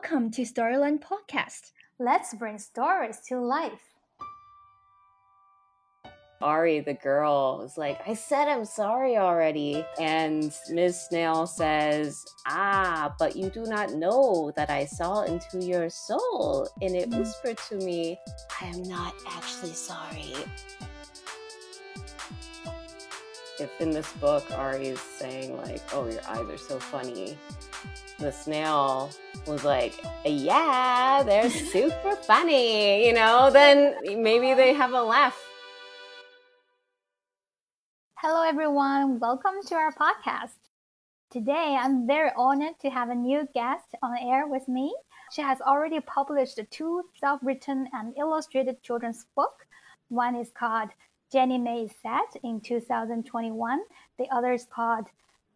Welcome to Storyland Podcast. Let's bring stories to life. Ari, the girl, is like, I said I'm sorry already. And Ms. Snail says, Ah, but you do not know that I saw into your soul. And it whispered to me, I am not actually sorry. If in this book Ari is saying, like, oh, your eyes are so funny, the snail was like, yeah, they're super funny, you know, then maybe they have a laugh Hello, everyone. Welcome to our podcast. Today, I'm very honored to have a new guest on air with me. She has already published two self written and illustrated children's books. One is called Jenny Mei Set in 2021. The other is called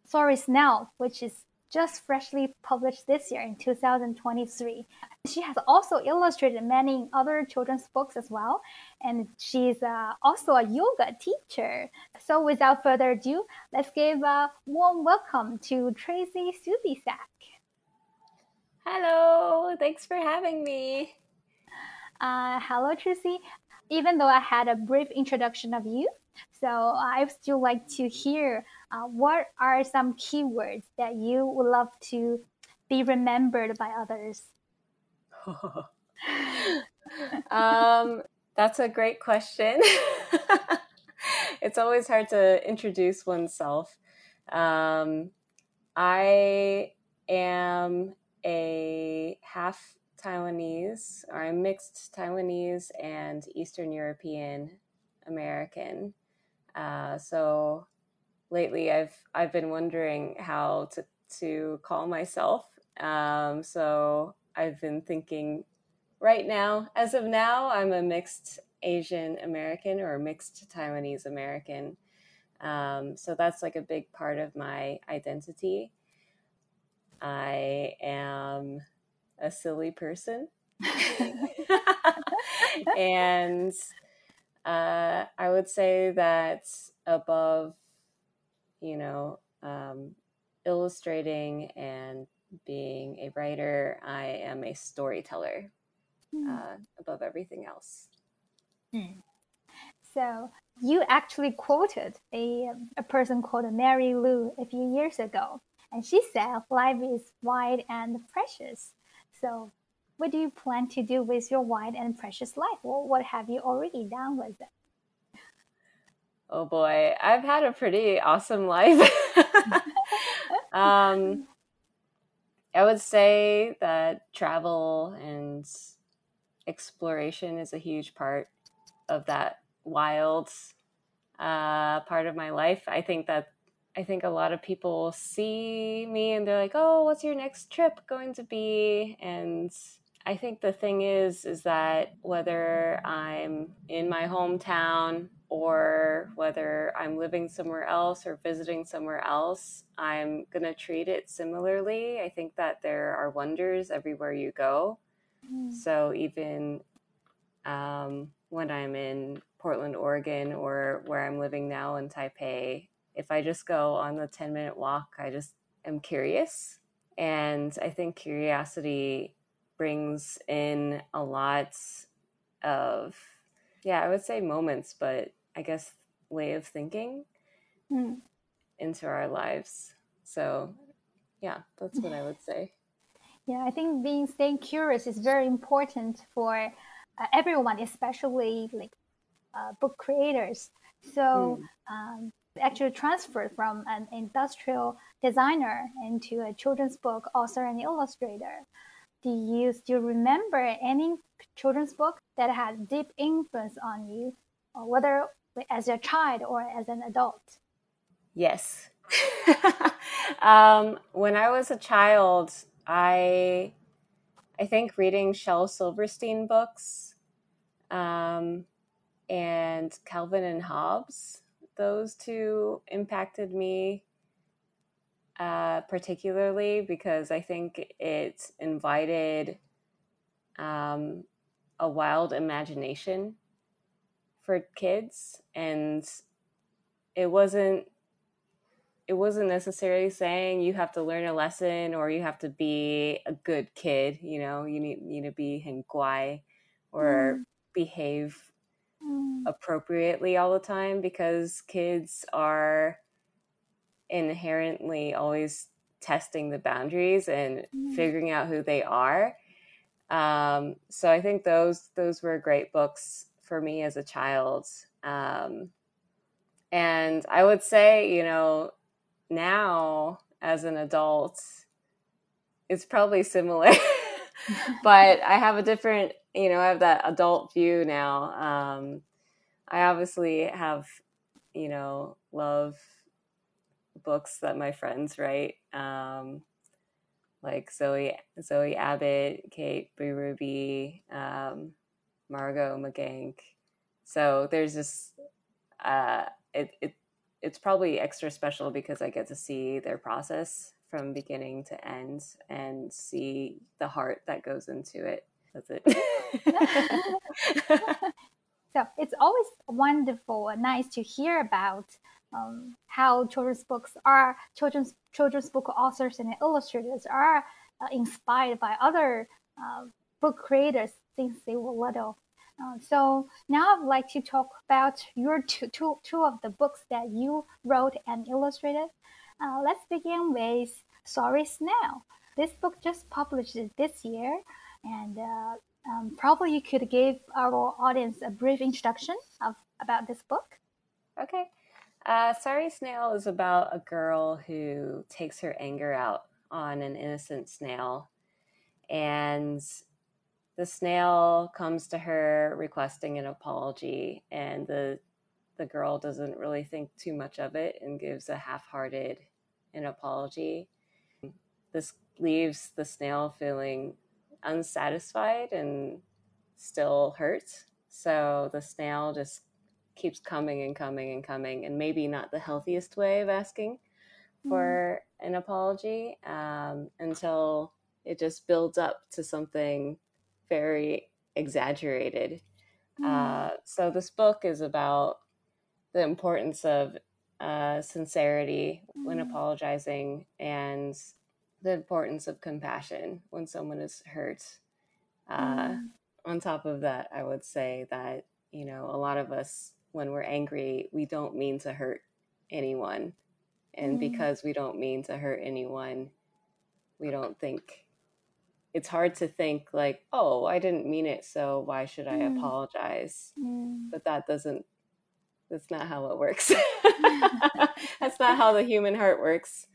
Sorry Snail, which is just freshly published this year in 2023. She has also illustrated many other children's books as well, and she's uh, also a yoga teacher. So, without further ado, let's give a warm welcome to Tracy Subisak. Hello, thanks for having me. Uh, hello, Tracy. Even though I had a brief introduction of you, so I still like to hear uh, what are some keywords that you would love to be remembered by others? um, that's a great question. it's always hard to introduce oneself. Um, I am a half Taiwanese, or I'm mixed Taiwanese and Eastern European American. Uh, so lately, I've I've been wondering how to to call myself. Um, so I've been thinking. Right now, as of now, I'm a mixed Asian American or mixed Taiwanese American. Um, so that's like a big part of my identity. I am a silly person. and uh, I would say that above, you know, um, illustrating and being a writer, I am a storyteller mm. uh, above everything else. Mm. So you actually quoted a, a person called Mary Oliver a few years ago, and she said life is wide and precious. So what do you plan to do with your wide and precious life? Well, what have you already done with it? Oh boy, I've had a pretty awesome life. um, I would say that travel and exploration is a huge part of that wild uh, part of my life. I think that I think a lot of people see me and they're like, "Oh, what's your next trip going to be?" And I think the thing is is that whether I'm in my hometown or whether I'm living somewhere else or visiting somewhere else, I'm going to treat it similarly. I think that there are wonders everywhere you go. Mm. So even um, when I'm in Portland, Oregon, or where I'm living now in Taipei, if I just go on the 10 minute walk, I just am curious. And I think curiosity brings in a lot of yeah i would say moments but i guess way of thinking mm. into our lives so yeah that's what i would say yeah i think being staying curious is very important for uh, everyone especially like uh, book creators so mm. um, actually transferred from an industrial designer into a children's book author and illustrator do you still remember any children's book that had deep influence on you, whether as a child or as an adult? Yes. um, when I was a child, I I think reading Shel Silverstein books um, and Calvin and Hobbes, those two impacted me uh, particularly because I think it invited um, a wild imagination for kids, and it wasn't it wasn't necessarily saying you have to learn a lesson or you have to be a good kid. You know, you need need to be 很乖 or Mm. behave Mm. appropriately all the time because kids are inherently always testing the boundaries and Mm. figuring out who they are. Um, so I think those those were great books for me as a child. Um, and I would say, you know, now as an adult, it's probably similar, but I have a different, you know, I have that adult view now. Um, I obviously have, you know, love books that my friends write, um, like Zoe Zoe Abbott, Kate Ruby, um, Margot McGank. So there's this. Uh, it, it it's probably extra special because I get to see their process from beginning to end and see the heart that goes into it. That's it. so it's always wonderful and nice to hear about um, how children's books are children's children's book authors and illustrators are uh, inspired by other uh, book creators since they were little. Uh, so now I'd like to talk about your two, two, two of the books that you wrote and illustrated. Uh, let's begin with Sorry Snail. This book just published this year, and uh, um, probably you could give our audience a brief introduction of about this book. Okay. Uh, Sorry Snail is about a girl who takes her anger out on an innocent snail. And the snail comes to her requesting an apology, and the the girl doesn't really think too much of it and gives a half-hearted an apology. This leaves the snail feeling unsatisfied and still hurt. So the snail just keeps coming and coming and coming, and maybe not the healthiest way of asking for mm. an apology um, until it just builds up to something very exaggerated. Mm. Uh, so this book is about the importance of uh, sincerity mm. when apologizing and the importance of compassion when someone is hurt. Uh, on top of that, I would say that, you know, a lot of us, when we're angry, we don't mean to hurt anyone. And because we don't mean to hurt anyone, we don't think it's hard to think like, oh, I didn't mean it, so why should I Mm. apologize? Mm. But that doesn't that's not how it works. that's not how the human heart works.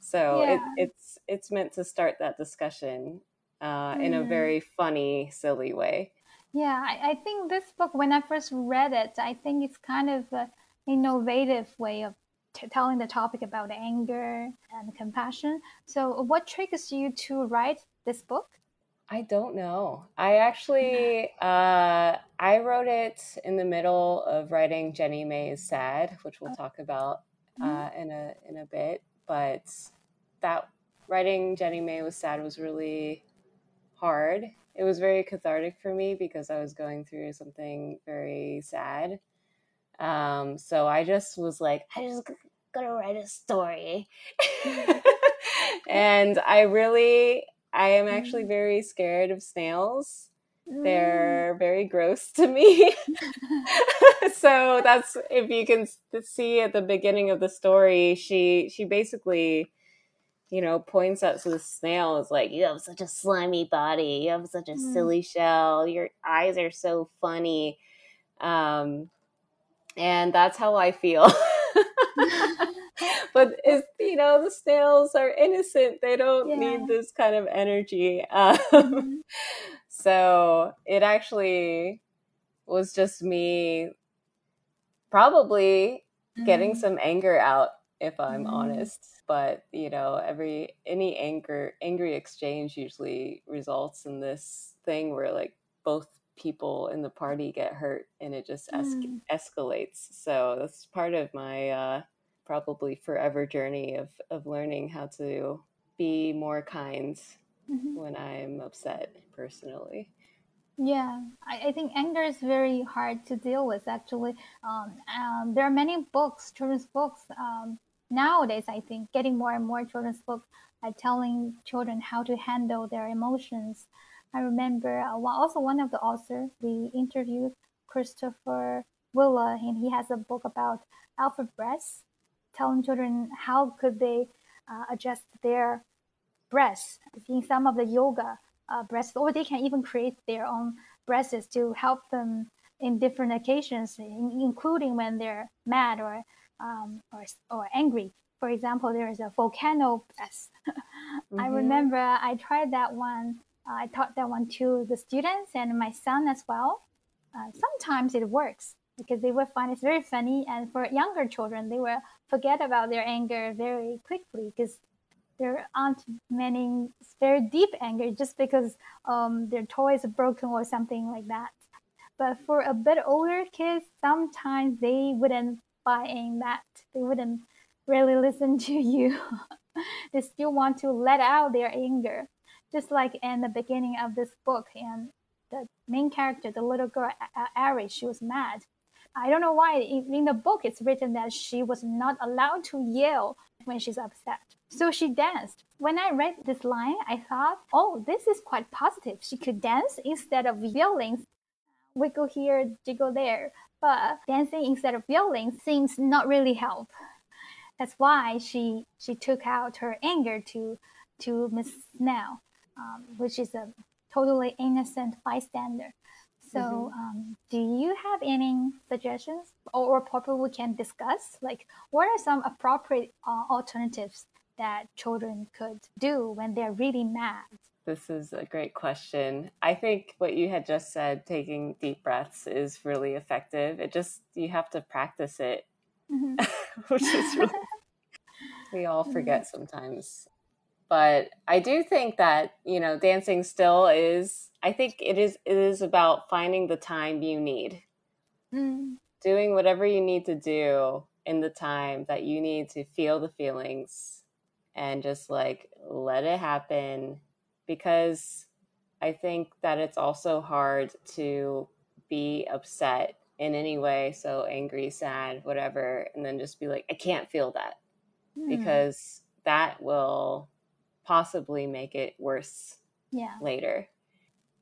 So it, it's it's meant to start that discussion uh, in a Mm. very funny, silly way. Yeah, I, I think this book, when I first read it, I think it's kind of an innovative way of t- telling the topic about anger and compassion. So, what triggers you to write this book? I don't know. I actually uh, I wrote it in the middle of writing Jenny Mei is sad, which we'll talk about uh, in a in a bit. But that writing Jenny Mei was sad was really hard. It was very cathartic for me because I was going through something very sad. Um, so I just was like, I just g- gotta write a story, and I really, I am actually very scared of snails. They're very gross to me. so that's if you can see at the beginning of the story, she she basically, you know, points out to the snail is like, "You have such a slimy body. You have such a Mm. silly shell. Your eyes are so funny." Um, and that's how I feel. but it's you know the snails are innocent; they don't Yeah. need this kind of energy. Um, Mhm. so it actually was just me probably getting Mhm. some anger out if i'm Mm. honest but you know every any anger angry exchange usually results in this thing where like both people in the party get hurt and it just es- Mm. escalates so that's part of my uh probably forever journey of of learning how to be more kind Mhm. when i'm upset personally Yeah, I, I think anger is very hard to deal with. Actually, um, um, there are many books, children's books, um, nowadays I think getting more and more children's books are telling children how to handle their emotions. I remember uh, also one of the authors we interviewed, Christopher Willard, and he has a book about Alphabreaths, telling children how could they uh, adjust their breaths in some of the yoga uh, breaths, or they can even create their own breaths to help them in different occasions, including when they're mad or um, or, or angry. For example, there is a volcano mm-hmm. I remember I tried that one. Uh, I taught that one to the students and my son as well. Uh, sometimes it works because they will find it's very funny, and for younger children, they will forget about their anger very quickly because there aren't many very deep anger just because um, their toy is broken or something like that. But for a bit older kids, sometimes they wouldn't buy in that. They wouldn't really listen to you. they still want to let out their anger. Just like in the beginning of this book, and the main character, the little girl, Ari, she was mad. I don't know why in the book it's written that she was not allowed to yell when she's upset. So she danced. When I read this line, I thought, oh, this is quite positive. She could dance instead of yelling, wiggle here, jiggle there. But dancing instead of yelling seems not really help. That's why she she took out her anger to to Miss Snail, um, which is a totally innocent bystander. So, mm-hmm. um, do you have any suggestions or, or topic we can discuss? Like, what are some appropriate uh, alternatives that children could do when they're really mad? This is a great question. I think what you had just said, taking deep breaths, is really effective. It just, you have to practice it, mm-hmm. which is really, we all mm-hmm. forget mm-hmm. sometimes. But I do think that, you know, dancing still is, I think it is, it is about finding the time you need, mm. doing whatever you need to do in the time that you need to feel the feelings and just like let it happen because I think that it's also hard to be upset in any way, so angry, sad, whatever, and then just be like, I can't feel that mm. because that will possibly make it worse yeah. later.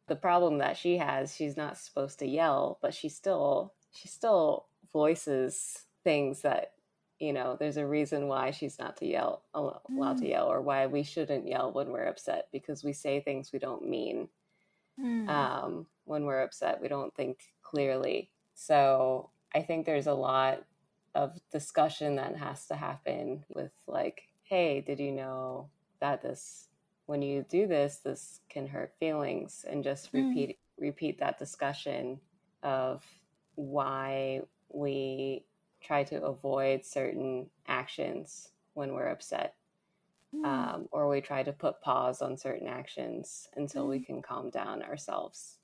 The problem that she has, she's not supposed to yell, but she still she still voices things that you know there's a reason why she's not to yell allowed mm. to yell or why we shouldn't yell when we're upset because we say things we don't mean mm. um, when we're upset we don't think clearly so i think there's a lot of discussion that has to happen with like hey did you know that this when you do this this can hurt feelings and just mm. repeat repeat that discussion of why we try to avoid certain actions when we're upset. Mm. Um, or we try to put pause on certain actions until mm. we can calm down ourselves.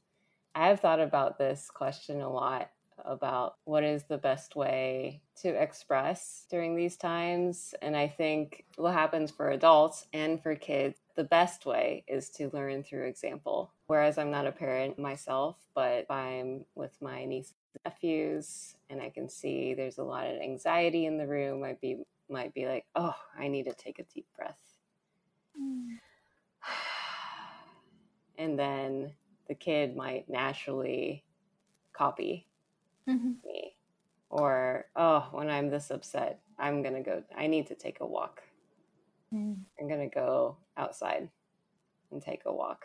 I have thought about this question a lot about what is the best way to express during these times. And I think what happens for adults and for kids, the best way is to learn through example. Whereas I'm not a parent myself, but I'm with my niece nephews and I can see there's a lot of anxiety in the room, might be might be like, oh, I need to take a deep breath. Mm. and then the kid might naturally copy mm-hmm. me. Or, oh, when I'm this upset, I'm gonna go I need to take a walk. Mm. I'm gonna go outside and take a walk.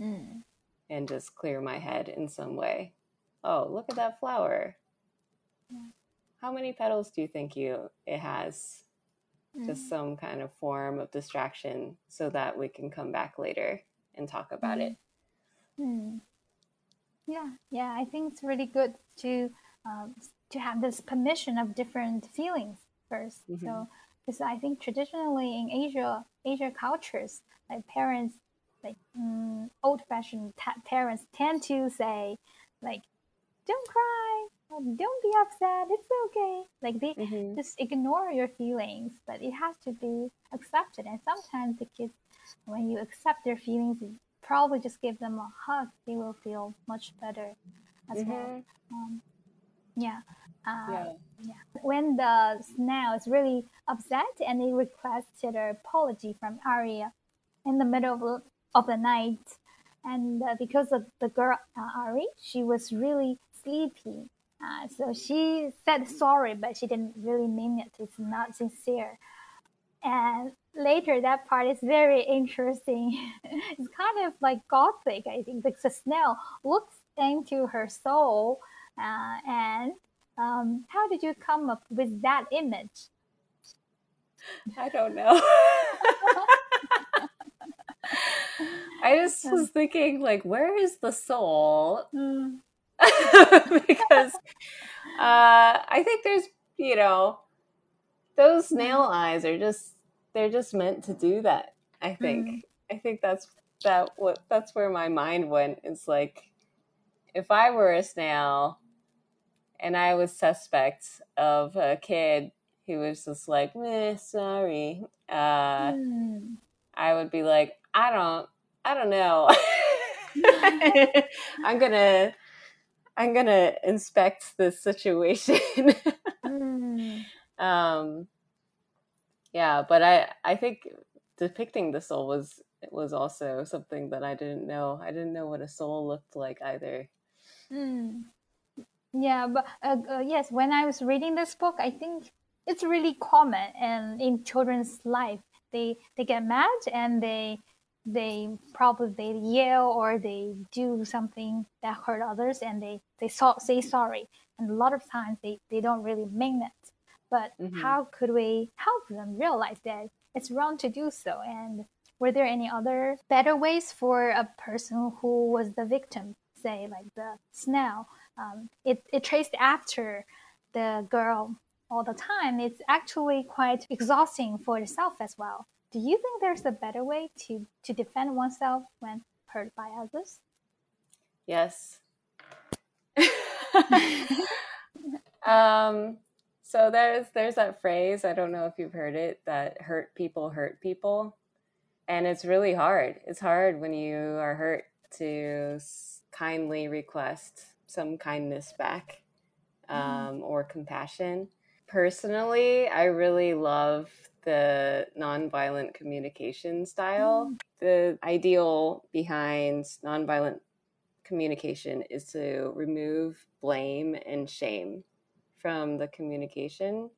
Mm. And just clear my head in some way oh, look at that flower. Yeah. How many petals do you think you it has? Mm. Just some kind of form of distraction so that we can come back later and talk about mm. it. Mm. Yeah, yeah, I think it's really good to um, to have this permission of different feelings 1st mm-hmm. So, because I think traditionally in Asia, Asia cultures, like parents, like mm, old-fashioned ta- parents tend to say, like don't cry don't be upset it's okay like they mm-hmm. just ignore your feelings but it has to be accepted and sometimes the kids when you accept their feelings you probably just give them a hug they will feel much better as mm-hmm. well um, Yeah. Uh, yeah. yeah. When the snail is really upset and it requested an apology from Ari in the middle of, of the night, and uh, because of the girl uh, Ari, she was really sleepy. Uh, so she said sorry, but she didn't really mean it. It's not sincere. And later, that part is very interesting. it's kind of like gothic, I think, because the snail looks into her soul. Uh, and um, how did you come up with that image? I don't know. I just was thinking, like, where is the soul? Mm. because uh, I think there's, you know, those snail mm. eyes are just they're just meant to do that. I think. Mm. I think that's that what that's where my mind went. It's like if I were a snail and I was suspect of a kid who was just like, "Meh, sorry," uh, mm. I would be like, "I don't, I don't know. I'm gonna, I'm gonna inspect this situation." mm. um, yeah, but I, I think depicting the soul was was also something that I didn't know. I didn't know what a soul looked like either. Mm. Yeah, but uh, uh, yes, when I was reading this book, I think it's really common and in children's life. They they get mad and they they probably they yell or they do something that hurt others and they they so, say sorry. And a lot of times they, they don't really mean it. But mm-hmm. how could we help them realize that it's wrong to do so? And were there any other better ways for a person who was the victim, say like the snail? Um, it, it traced after the girl all the time. It's actually quite exhausting for itself as well. Do you think there's a better way to, to defend oneself when hurt by others? Yes. um, so there's there's that phrase, I don't know if you've heard it, that hurt people hurt people. And it's really hard. It's hard when you are hurt to kindly request some kindness back mm-hmm. um, mm-hmm. or compassion. Personally, I really love the nonviolent communication style. Mm-hmm. The ideal behind nonviolent communication is to remove blame and shame from the communication.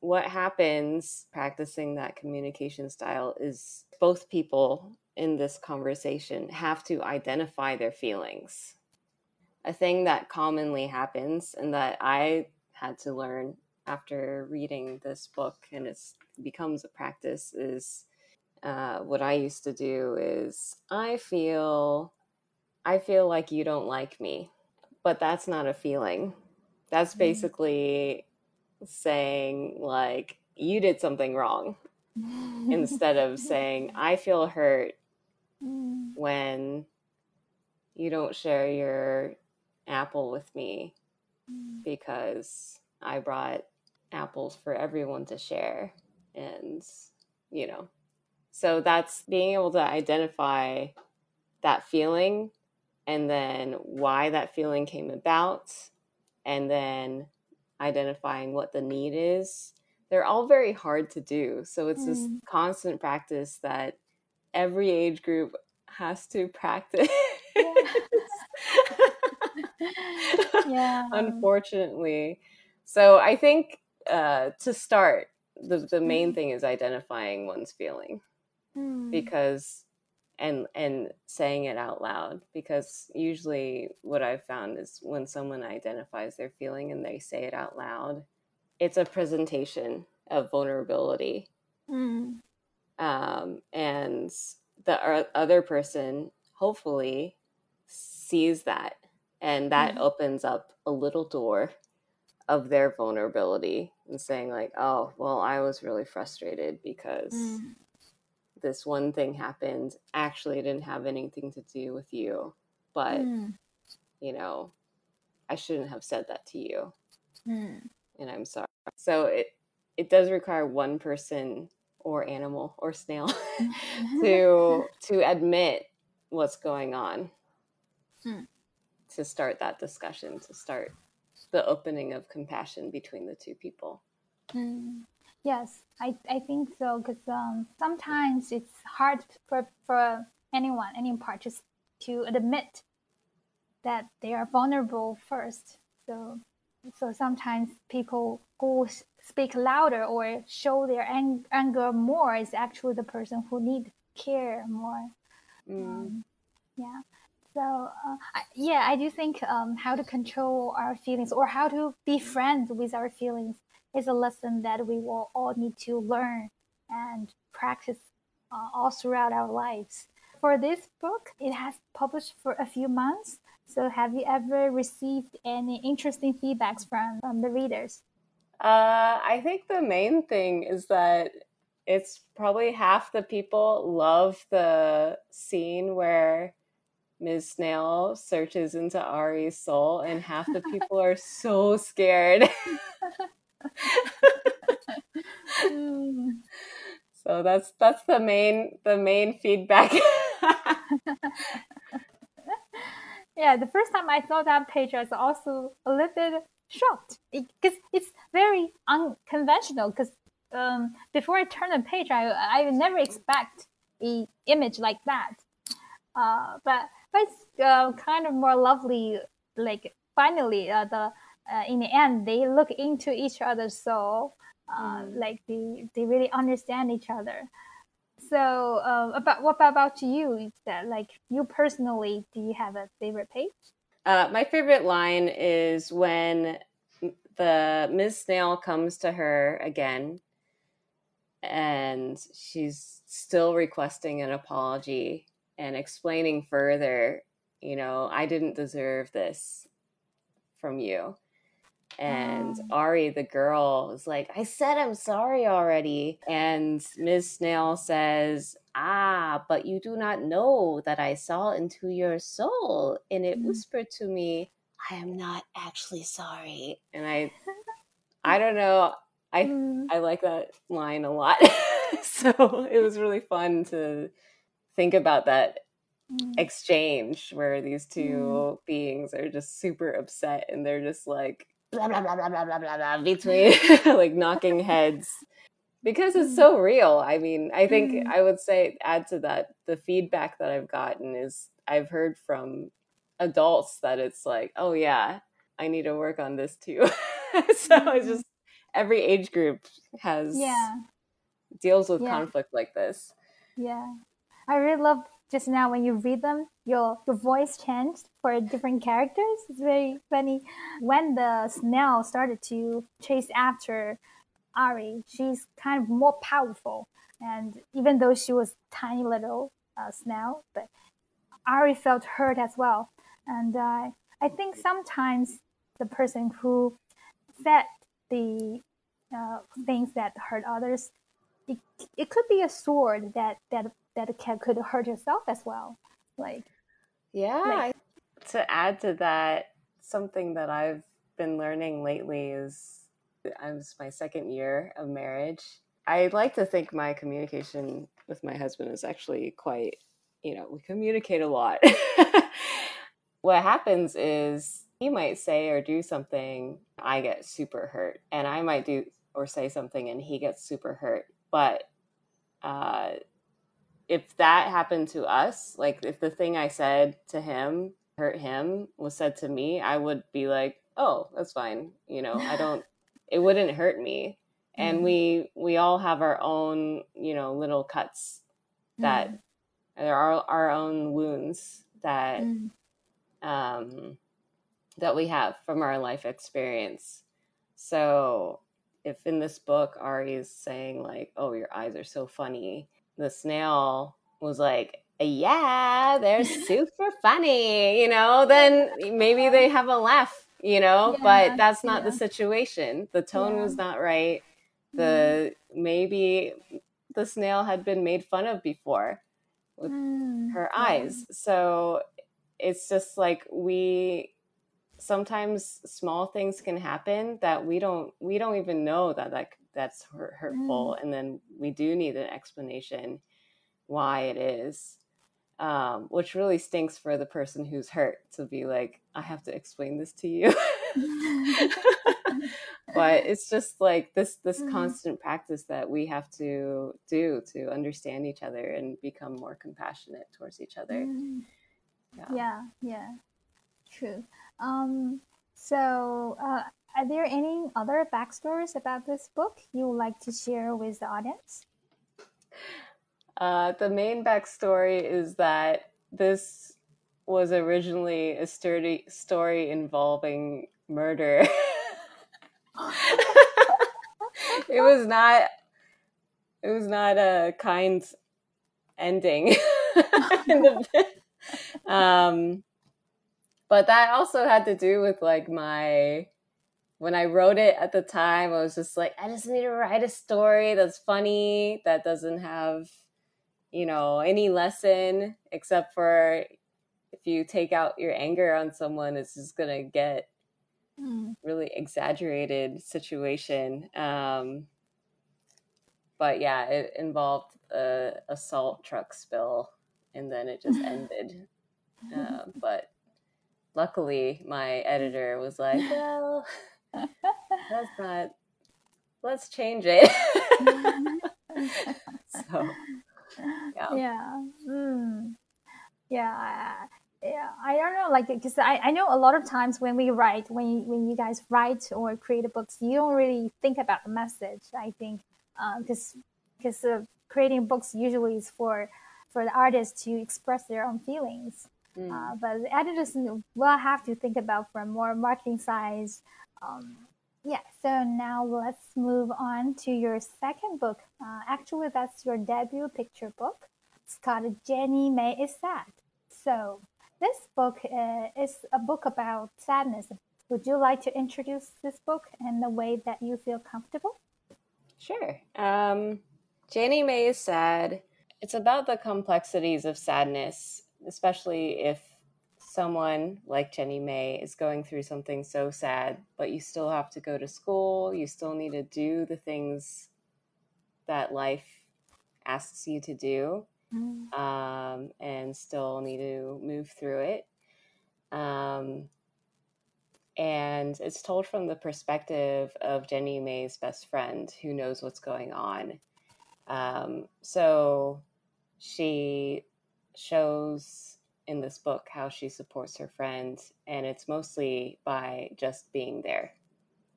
What happens practicing that communication style is both people in this conversation have to identify their feelings. A thing that commonly happens and that I had to learn after reading this book and it becomes a practice is uh, what I used to do is I feel I feel like you don't like me, but that's not a feeling. That's mm-hmm. basically saying like you did something wrong instead of saying I feel hurt mm. when you don't share your apple with me because I brought apples for everyone to share and you know. So that's being able to identify that feeling and then why that feeling came about and then identifying what the need is. They're all very hard to do. So it's mm. this constant practice that every age group has to practice. Yeah, yeah. unfortunately so i think uh, to start the, the main mm. thing is identifying one's feeling mm. because and and saying it out loud because usually what i've found is when someone identifies their feeling and they say it out loud it's a presentation of vulnerability mm. um, and the other person hopefully sees that and that mm. opens up a little door of their vulnerability and saying like oh well i was really frustrated because mm this one thing happened actually didn't have anything to do with you but mm. you know i shouldn't have said that to you mm. and i'm sorry so it it does require one person or animal or snail to to admit what's going on mm. To start that discussion to start the opening of compassion between the two people. Mm. Yes, I, I think so because um, sometimes it's hard for, for anyone, any part, just to admit that they are vulnerable first. So, so sometimes people who speak louder or show their ang- anger more is actually the person who need care more. Mm. Um, yeah. So uh, yeah, I do think um, how to control our feelings or how to be friends with our feelings is a lesson that we will all need to learn and practice uh, all throughout our lives. For this book, it has published for a few months. So, have you ever received any interesting feedbacks from, from the readers? Uh, I think the main thing is that it's probably half the people love the scene where Ms. Snail searches into Ari's soul, and half the people are so scared. so that's that's the main the main feedback. yeah, the first time I saw that page, I was also a little bit shocked because it, it's very unconventional. Because um, before I turn the page, I I never expect a image like that. Uh, but but it's uh, kind of more lovely. Like finally, uh, the uh, in the end they look into each other's soul mm. like they they really understand each other so uh, about what about you that like you personally do you have a favorite page uh, my favorite line is when the ms snail comes to her again and she's still requesting an apology and explaining further you know i didn't deserve this from you and oh. Ari, the girl, is like, I said I'm sorry already. And Ms. Snail says, Ah, but you do not know that I saw into your soul. And it mm. whispered to me, I am not actually sorry. And I I don't know. I mm. I like that line a lot. so it was really fun to think about that mm. exchange where these two mm. beings are just super upset and they're just like blah blah blah blah blah blah blah, blah between like knocking heads because it's so real. I mean, I think mm. I would say add to that the feedback that I've gotten is I've heard from adults that it's like, oh yeah, I need to work on this too. so mm. it's just every age group has yeah deals with yeah. conflict like this. Yeah. I really love just now when you read them, your your voice changed for different characters. It's very funny. When the snail started to chase after Ari, she's kind of more powerful, and even though she was tiny little uh, snail, but Ari felt hurt as well. And uh, I think sometimes the person who said the uh, things that hurt others, it, it could be a sword that that that can, could hurt yourself as well. Like, yeah. Like, to add to that, something that I've been learning lately is I'm my second year of marriage. I like to think my communication with my husband is actually quite, you know, we communicate a lot. what happens is he might say or do something, I get super hurt, and I might do or say something and he gets super hurt. But uh, if that happened to us, like if the thing I said to him hurt him was said to me, I would be like, "Oh, that's fine." You know, I don't it wouldn't hurt me. And mm. we we all have our own, you know, little cuts that mm. there are our own wounds that mm. um that we have from our life experience. So if in this book Ari is saying like, "Oh, your eyes are so funny," the snail was like, yeah, they're super funny, you know, then maybe they have a laugh, you know, yeah, but that's not yeah. the situation. The tone yeah. was not right. The mm. maybe the snail had been made fun of before with mm. her eyes. So it's just like we sometimes small things can happen that we don't we don't even know that like that's hurtful mm. and then we do need an explanation why it is um, which really stinks for the person who's hurt to be like i have to explain this to you but it's just like this this Mm. constant practice that we have to do to understand each other and become more compassionate towards each other. Mm. Yeah. Yeah, yeah, true. Um, so, uh, are there any other backstories about this book you would like to share with the audience? Uh, the main backstory is that this was originally a sturdy story involving murder. it was not. It was not a kind ending. in the- um, but that also had to do with like my when I wrote it at the time, I was just like, I just need to write a story that's funny, that doesn't have, you know, any lesson except for if you take out your anger on someone, it's just gonna get Mm. really exaggerated situation. Um, but yeah, it involved a, a salt truck spill, and then it just ended. Uh, but luckily, my editor was like, "Well, that's not. Let's change it." so yeah. yeah mm. yeah I- yeah i don't know like because I, I know a lot of times when we write when you, when you guys write or create books you don't really think about the message i think because because uh, creating books usually is for for the artists to express their own feelings Mm. uh, but the editors will have to think about from more marketing size um, yeah so now let's move on to your second book. Uh, actually that's your debut picture book. It's called Jenny Mei is sad. So this book uh, is a book about sadness. Would you like to introduce this book in the way that you feel comfortable? Sure. Um, Jenny Mei is sad. It's about the complexities of sadness, especially if someone like Jenny Mei is going through something so sad, but you still have to go to school, you still need to do the things that life asks you to do, um, and still need to move through it. Um, and it's told from the perspective of Jenny Mei's best friend who knows what's going on. Um, so she shows in this book how she supports her friend, and it's mostly by just being there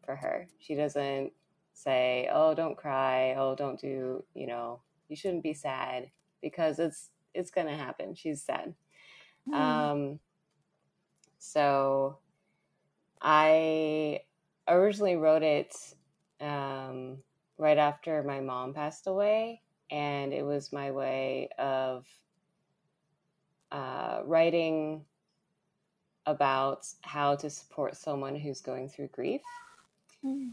for her. She doesn't say, "Oh, don't cry. Oh, don't do, you know, you shouldn't be sad," because it's it's going to happen. She's sad. Mm. Um, so I originally wrote it um, right after my mom passed away, and it was my way of uh, writing about how to support someone who's going through grief. Mm.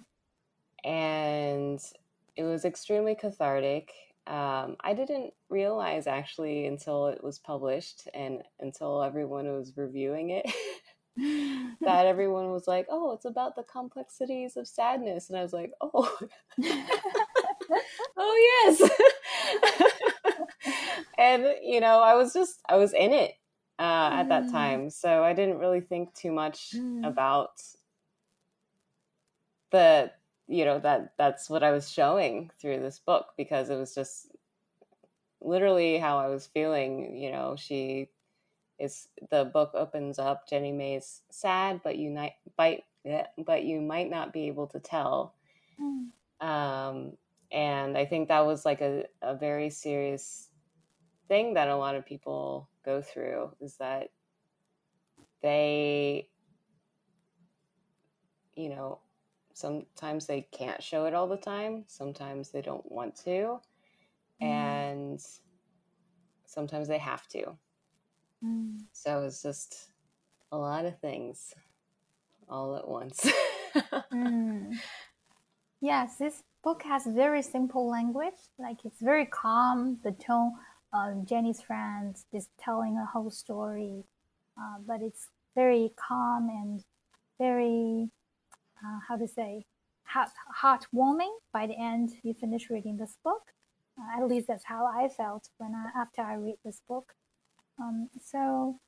And it was extremely cathartic. Um, I didn't realize actually until it was published and until everyone was reviewing it that everyone was like, "Oh, it's about the complexities of sadness," and I was like, "Oh, oh yes." And you know, I was just I was in it uh, at that Mm. time, so I didn't really think too much Mm. about the you know that that's what I was showing through this book because it was just literally how I was feeling. You know, she is the book opens up. Jenny Mei's sad, but you might bite, but you might not be able to tell. Mm. Um, and I think that was like a, a very serious thing that a lot of people go through is that they, you know, sometimes they can't show it all the time. Sometimes they don't want to. Mm. And sometimes they have to. Mm. So it's just a lot of things all at once. Mm. Yes, this book has very simple language. Like it's very calm. The tone Jenny's friends is telling a whole story, uh, but it's very calm and very uh, how to say heart heartwarming. By the end, you finish reading this book. Uh, at least that's how I felt when I after I read this book. Um, so,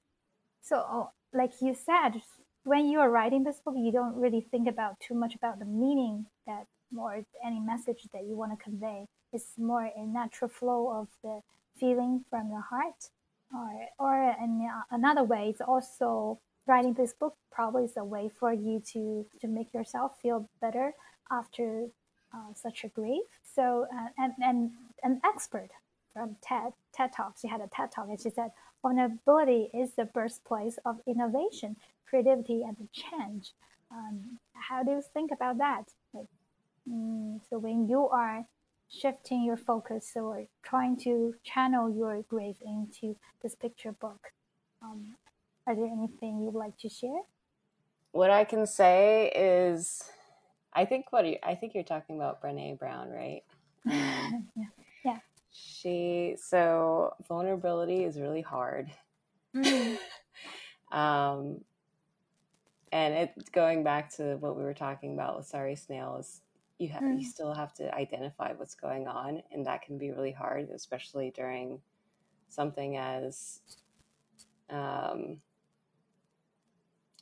so oh, like you said, when you are writing this book, you don't really think about too much about the meaning that or any message that you want to convey. It's more a natural flow of the feeling from your heart. Or, or in another way, it's also writing this book probably is a way for you to, to make yourself feel better after uh, such a grief. So, uh, and, and an expert from TED, TED Talk, she had a TED Talk and she said, vulnerability is the birthplace of innovation, creativity, and change. Um, how do you think about that? Like, mm, so when you are shifting your focus or trying to channel your grief into this picture book, um, are there anything you'd like to share? What I can say is, I think what you, I think you're talking about Brene Brown, right? Um, yeah. yeah. She so vulnerability is really hard. Mm. um, and it going back to what we were talking about with sorry snails you have mm. you still have to identify what's going on and that can be really hard especially during something as um,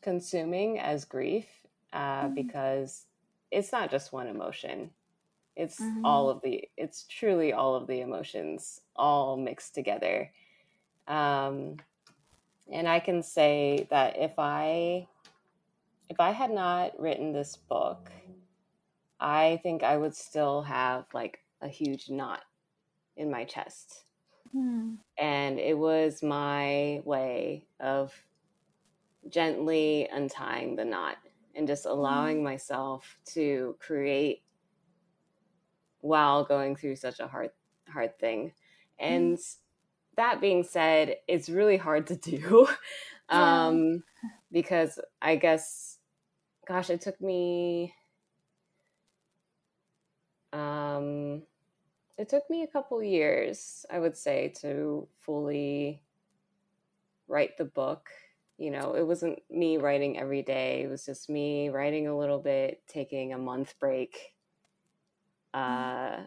consuming as grief uh, mm. because it's not just one emotion it's mm-hmm. all of the it's truly all of the emotions all mixed together um, and i can say that if i if i had not written this book I think I would still have like a huge knot in my chest. Mm. And it was my way of gently untying the knot and just allowing mm. myself to create while going through such a hard hard thing. And mm. that being said, it's really hard to do. Um because I guess gosh, it took me um, it took me a couple years, I would say, to fully write the book. You know, it wasn't me writing every day. It was just me writing a little bit, taking a month break, uh,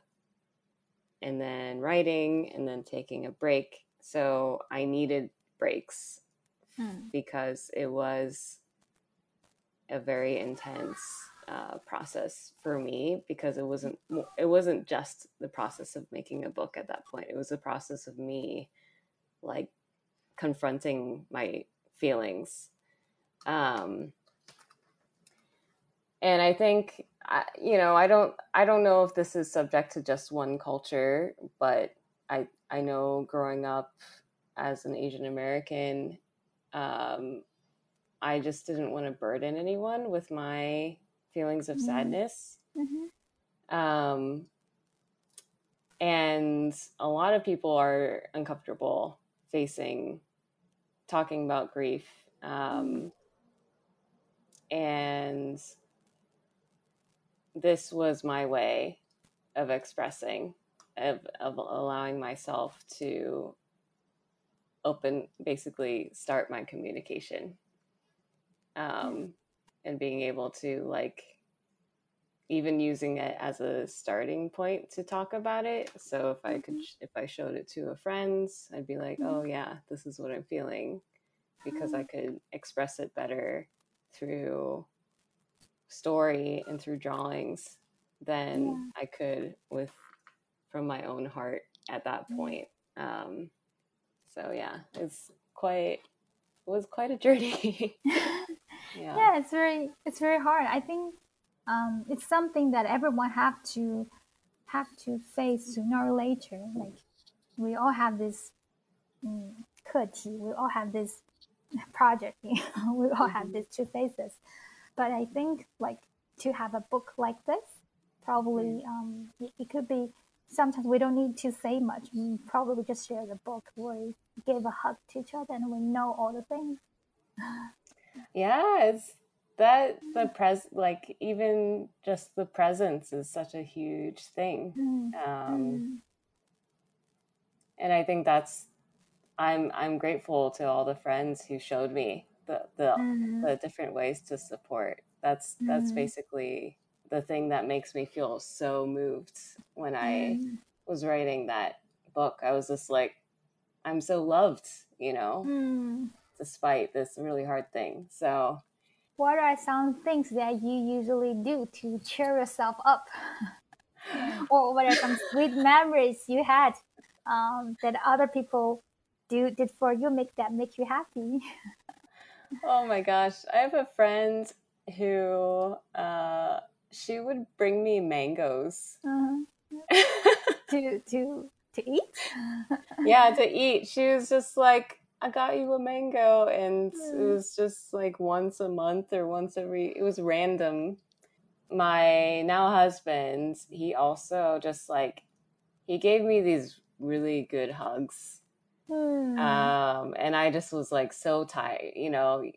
and then writing, and then taking a break. So I needed breaks hmm. because it was a very intense uh, process for me because it wasn't it wasn't just the process of making a book at that point. It was the process of me like confronting my feelings. Um, and I think you know I don't I don't know if this is subject to just one culture, but I I know growing up as an Asian American, um, I just didn't want to burden anyone with my feelings of mm-hmm. sadness. Mm-hmm. Um, and a lot of people are uncomfortable facing talking about grief. Um, and this was my way of expressing, of, of allowing myself to open, basically start my communication. Um, and being able to like even using it as a starting point to talk about it so if i could mm-hmm. if i showed it to a friend i'd be like oh mm-hmm. yeah this is what i'm feeling because i mm-hmm. could express it better through story and through drawings than yeah. i could with from my own heart at that point um so yeah it's quite it was quite a journey yeah. yeah it's very it's very hard i think um, it's something that everyone have to have to face sooner or later like we all have this um, we all have this project we all have mm-hmm. these two faces but i think like to have a book like this probably um, it, it could be sometimes we don't need to say much. We probably just share the book we give a hug to each other and we know all the things. yeah it's that the pres like even just the presence is such a huge thing mm-hmm. um mm-hmm. and i think that's i'm i'm grateful to all the friends who showed me the the, mm-hmm. the different ways to support that's that's mm-hmm. basically the thing that makes me feel so moved when i mm-hmm. was writing that book i was just like i'm so loved you know mm despite this really hard thing. So what are some things that you usually do to cheer yourself up? or what are some sweet memories you had um, that other people do did for you make that make you happy? oh my gosh. I have a friend who uh, she would bring me mangoes. Uh-huh. to to to eat? yeah, to eat. She was just like, I got you a mango. And it Mm. was just like once a month or once every, it was random. My now husband, he also just like, he gave me these really good hugs. Hmm. Um, and I just was like so tired, you know.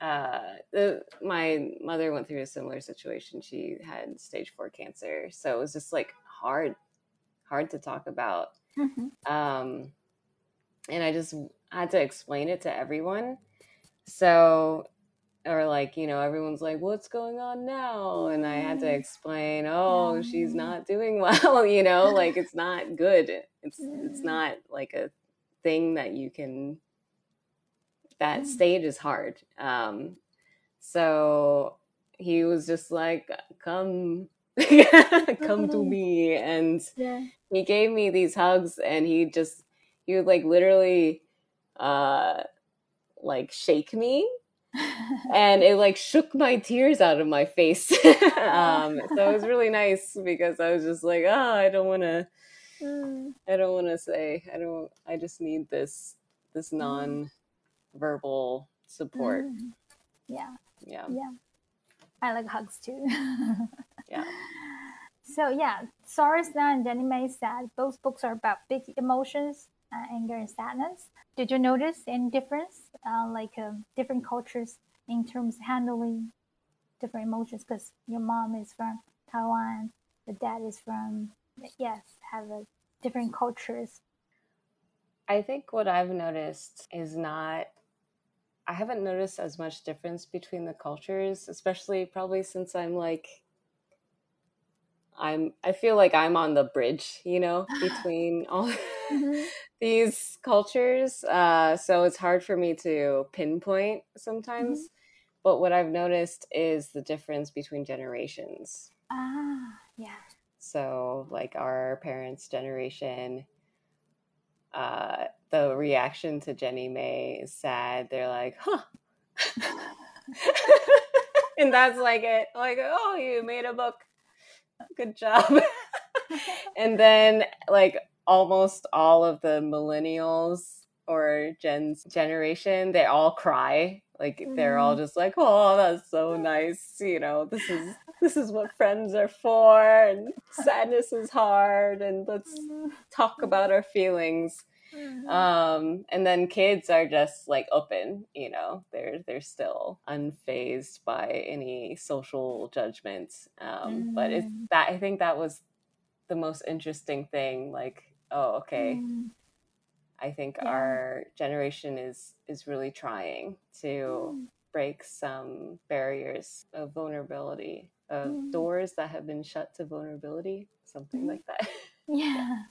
Uh, the, my mother went through a similar situation. She had stage four cancer, so it was just like hard, hard to talk about. Mhm. Um, and I just had to explain it to everyone. So, or like you know, everyone's like, "What's going on now?" And I had to explain, "Oh, she's not doing well." You know, like it's not good. It's it's not like a thing that you can that Mm. stage is hard um so he was just like come come to me and Yeah. he gave me these hugs and he just he would like literally uh like shake me and it like shook my tears out of my face um so it was really nice because i was just like oh i don't want to Mm. I don't want to say. I don't. I just need this this non-verbal support. Mm. Yeah. Yeah, Yeah. I like hugs too. yeah. So yeah, Sorry Snail and Jenny Mei said both books are about big emotions, uh, anger and sadness. Did you notice any difference, uh, like um, different cultures in terms of handling different emotions? Because your mom is from Taiwan, the dad is from yes, have a different cultures. I think what I've noticed is not. I haven't noticed as much difference between the cultures, especially probably since I'm like. I'm. I feel like I'm on the bridge, you know, between all Mhm. these cultures. Uh, so it's hard for me to pinpoint sometimes. But what I've noticed is the difference between generations. Ah, yeah. So, like our parents' generation, uh, the reaction to Jenny Mei is sad. They're like, huh. and that's like it. Like, oh, you made a book. Good job. and then, like, almost all of the millennials or Gen Z generation, they all cry. Like they're all just like, "Oh, that's so nice." You know, this is this is what friends are for, and sadness is hard, and let's talk about our feelings. Um, and then kids are just like open. You know, they're they're still unfazed by any social judgments. Um, But it's that I think that was the most interesting thing. Like, oh, okay. Mm. I think Yeah. our generation is is really trying to Mm. break some barriers of vulnerability, of Mm. doors that have been shut to vulnerability, something Mm. like that. Yeah.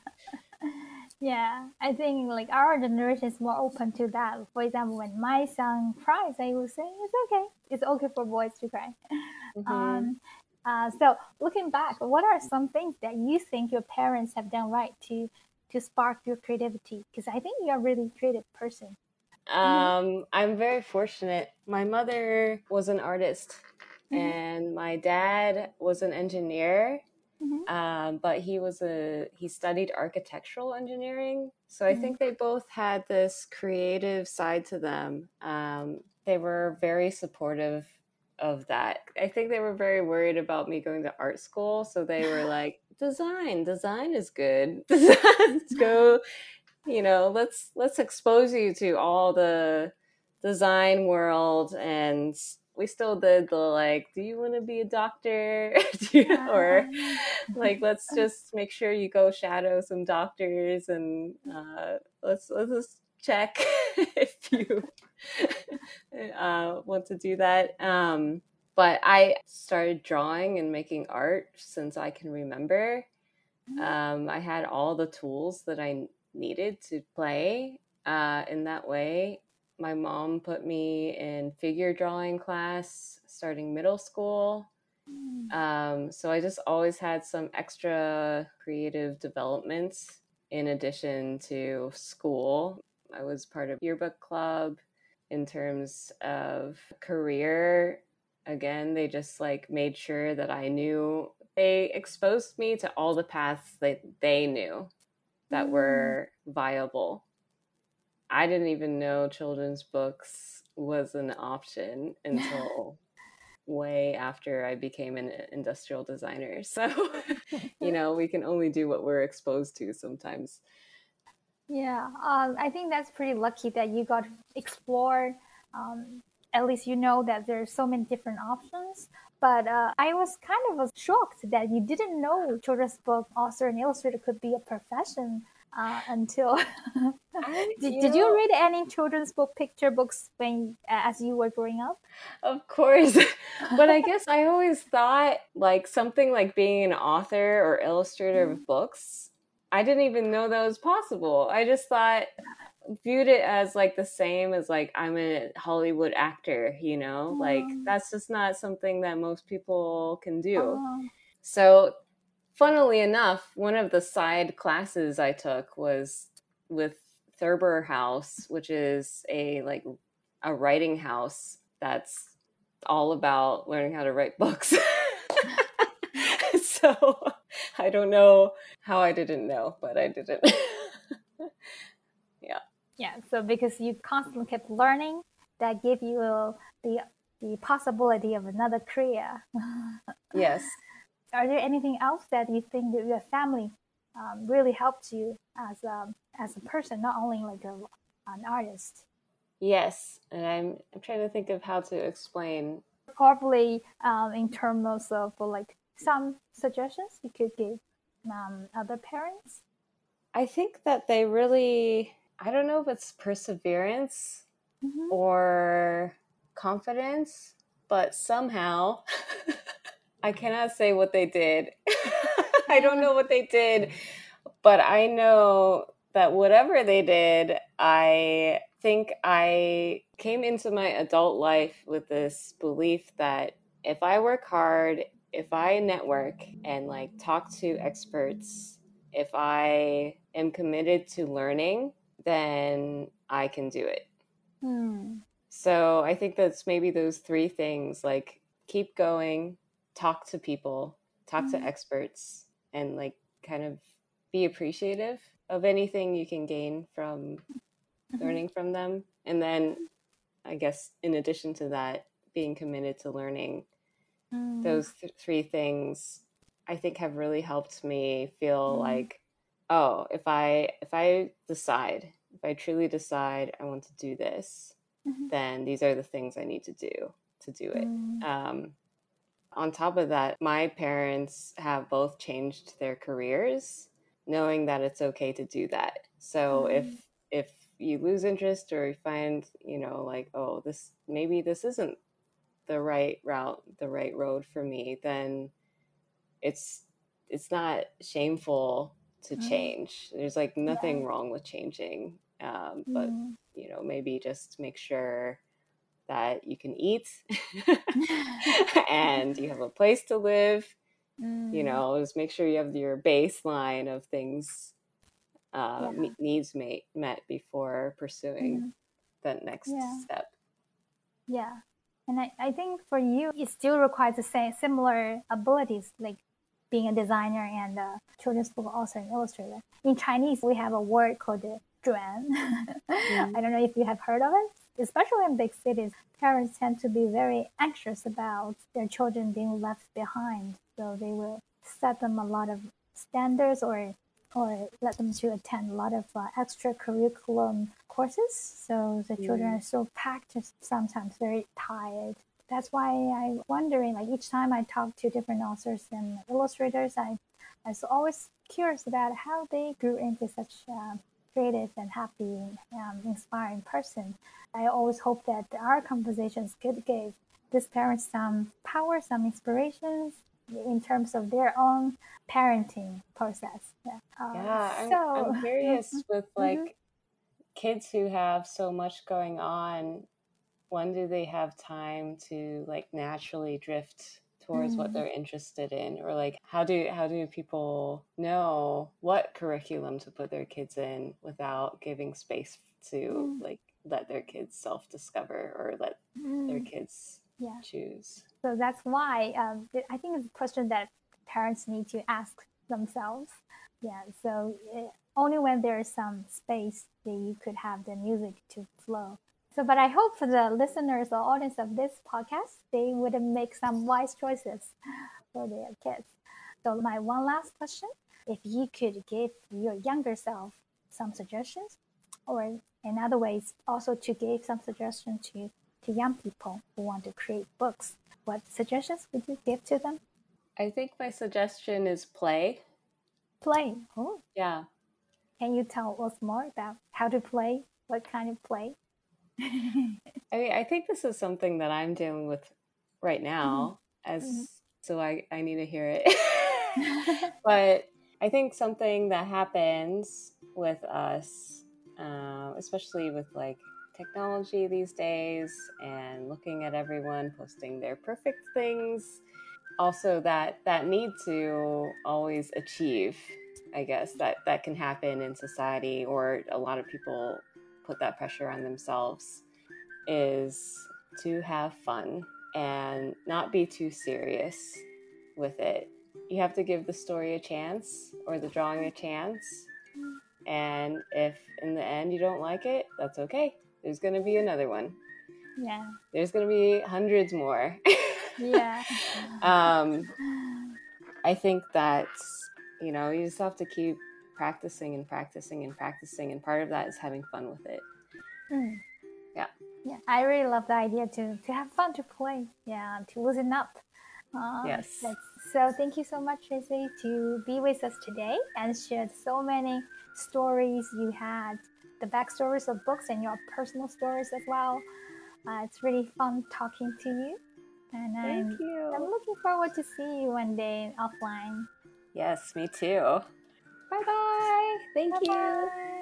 Yeah, I think like our generation is more open to that. For example, when my son cries, I will say it's okay. It's okay for boys to cry. Mhm. Um, uh, so looking back, what are some things that you think your parents have done right to to spark your creativity? Because I think you're a really creative person. Um, I'm very fortunate. My mother was an artist, Mhm. and my dad was an engineer. Mhm. Um, but he was a he studied architectural engineering, so I Mhm. think they both had this creative side to them. Um, they were very supportive of that. I think they were very worried about me going to art school, so they were like, "Design, design is good. let's go you know let's let's expose you to all the design world and we still did the like do you want to be a doctor? Or like let's just make sure you go shadow some doctors and uh, let's let's just check if you uh, want to do that. Um, but i started drawing and making art since i can remember um, i had all the tools that i needed to play uh, in that way my mom put me in figure drawing class starting middle school. Mm. Um, so I just always had some extra creative developments in addition to school. I was part of yearbook club in terms of career. Again, they just like made sure that I knew they exposed me to all the paths that they knew that Mm. were viable. I didn't even know children's books was an option until way after I became an industrial designer. So, you know, we can only do what we're exposed to sometimes. Yeah, um, I think that's pretty lucky that you got to explore. Um, at least you know that there's so many different options. But uh, I was kind of shocked that you didn't know children's book author and illustrator could be a profession uh, until. did, did you read any children's book picture books when as you were growing up? Of course. but I guess I always thought like something like being an author or illustrator of books, I didn't even know that was possible. I just thought viewed it as like the same as like I'm a Hollywood actor, you know? Like Mm. that's just not something that most people can do. Oh, So, funnily enough, one of the side classes I took was with Thurber House, which is a like a writing house that's all about learning how to write books. so, I don't know how I didn't know, but I didn't. yeah. So because you constantly kept learning, that gave you the the possibility of another career. yes. are there anything else that you think that your family um, really helped you as a, as a person, not only like a, an artist? Yes, and I'm I'm trying to think of how to explain Probably um, in terms of like some suggestions you could give um, other parents. I think that they really, I don't know if it's perseverance Mhm. or confidence, but somehow I cannot say what they did. I don't know what they did, but I know that whatever they did, I think I came into my adult life with this belief that if I work hard, if I network and like talk to experts, if I am committed to learning, then I can do it. Hmm. So I think that's maybe those three things like keep going, talk to people, talk to Mhm. experts, and like kind of be appreciative of anything you can gain from Mhm. learning from them. And then I guess in addition to that, being committed to learning, Mm. those th- three things I think have really helped me feel Mhm. like, oh, if I if I decide, if I truly decide I want to do this, Mhm. then these are the things I need to do to do it. Mm. Um, on top of that, my parents have both changed their careers, knowing that it's okay to do that. So Mm. if if you lose interest or you find, you know, like, oh, this maybe this isn't the right route, the right road for me, then it's it's not shameful to Mm. change. There's like nothing wrong with changing. Um, but Mm. you know maybe just make sure that you can eat and you have a place to live you Mm. know just make sure you have your baseline of things uh, Yeah. needs met before pursuing that next Yeah. step Yeah. And I, I think for you, it still requires the same similar abilities, like being a designer and a children's book author and illustrator. In Chinese, we have a word called the I don't know if you have heard of it. Especially in big cities, parents tend to be very anxious about their children being left behind. So they will set them a lot of standards or or let them to attend a lot of uh, extra curriculum courses. So the children Mm. are so packed, sometimes very tired. That's why I'm wondering, like each time I talk to different authors and illustrators, I, I was always curious about how they grew into such a creative and happy, um, inspiring person. I always hope that our conversations could give these parents some power, some inspirations in terms of their own parenting process. Yeah. Uh, yeah I'm, so, I'm curious with like kids who have so much going on, when do they have time to like naturally drift towards what Mm. they're interested in or like how do how do people know what curriculum to put their kids in without giving space to Mm. like let their kids self discover or let their Mm, kids yeah. choose So that's why um, I think it's a question that parents need to ask themselves. Yeah. So uh, only when there is some space that you could have the music to flow. So, but I hope for the listeners or audience of this podcast, they would make some wise choices for their kids. So, my one last question: If you could give your younger self some suggestions, or in other ways, also to give some suggestions to to young people who want to create books, what suggestions would you give to them? i think my suggestion is play Play. Oh, yeah can you tell us more about how to play? What kind of play? i mean i think this is something that i'm dealing with right now as Mhm. so i i need to hear it but I think something that happens with us, um, especially with like technology these days and looking at everyone posting their perfect things, also that that need to always achieve, I guess that that can happen in society, or a lot of people put that pressure on themselves, is to have fun and not be too serious with it you have to give the story a chance or the drawing a chance. And if in the end you don't like it, that's okay. There's going to be another one. yeah. There's going to be hundreds more. Yeah. um, I think that, you know, you just have to keep practicing and practicing and practicing. And part of that is having fun with it. Mm. Yeah. Yeah. I really love the idea to to have fun to play. Yeah. To loosen up. Uh, Yes. So thank you so much, Tracy, to be with us today and shared so many stories you had, the backstories of books and your personal stories as well. Uh, it's really fun talking to you, and I'm Thank you. I'm looking forward to see you one day offline. Yes, me too. Bye bye. Thank you. Bye-bye.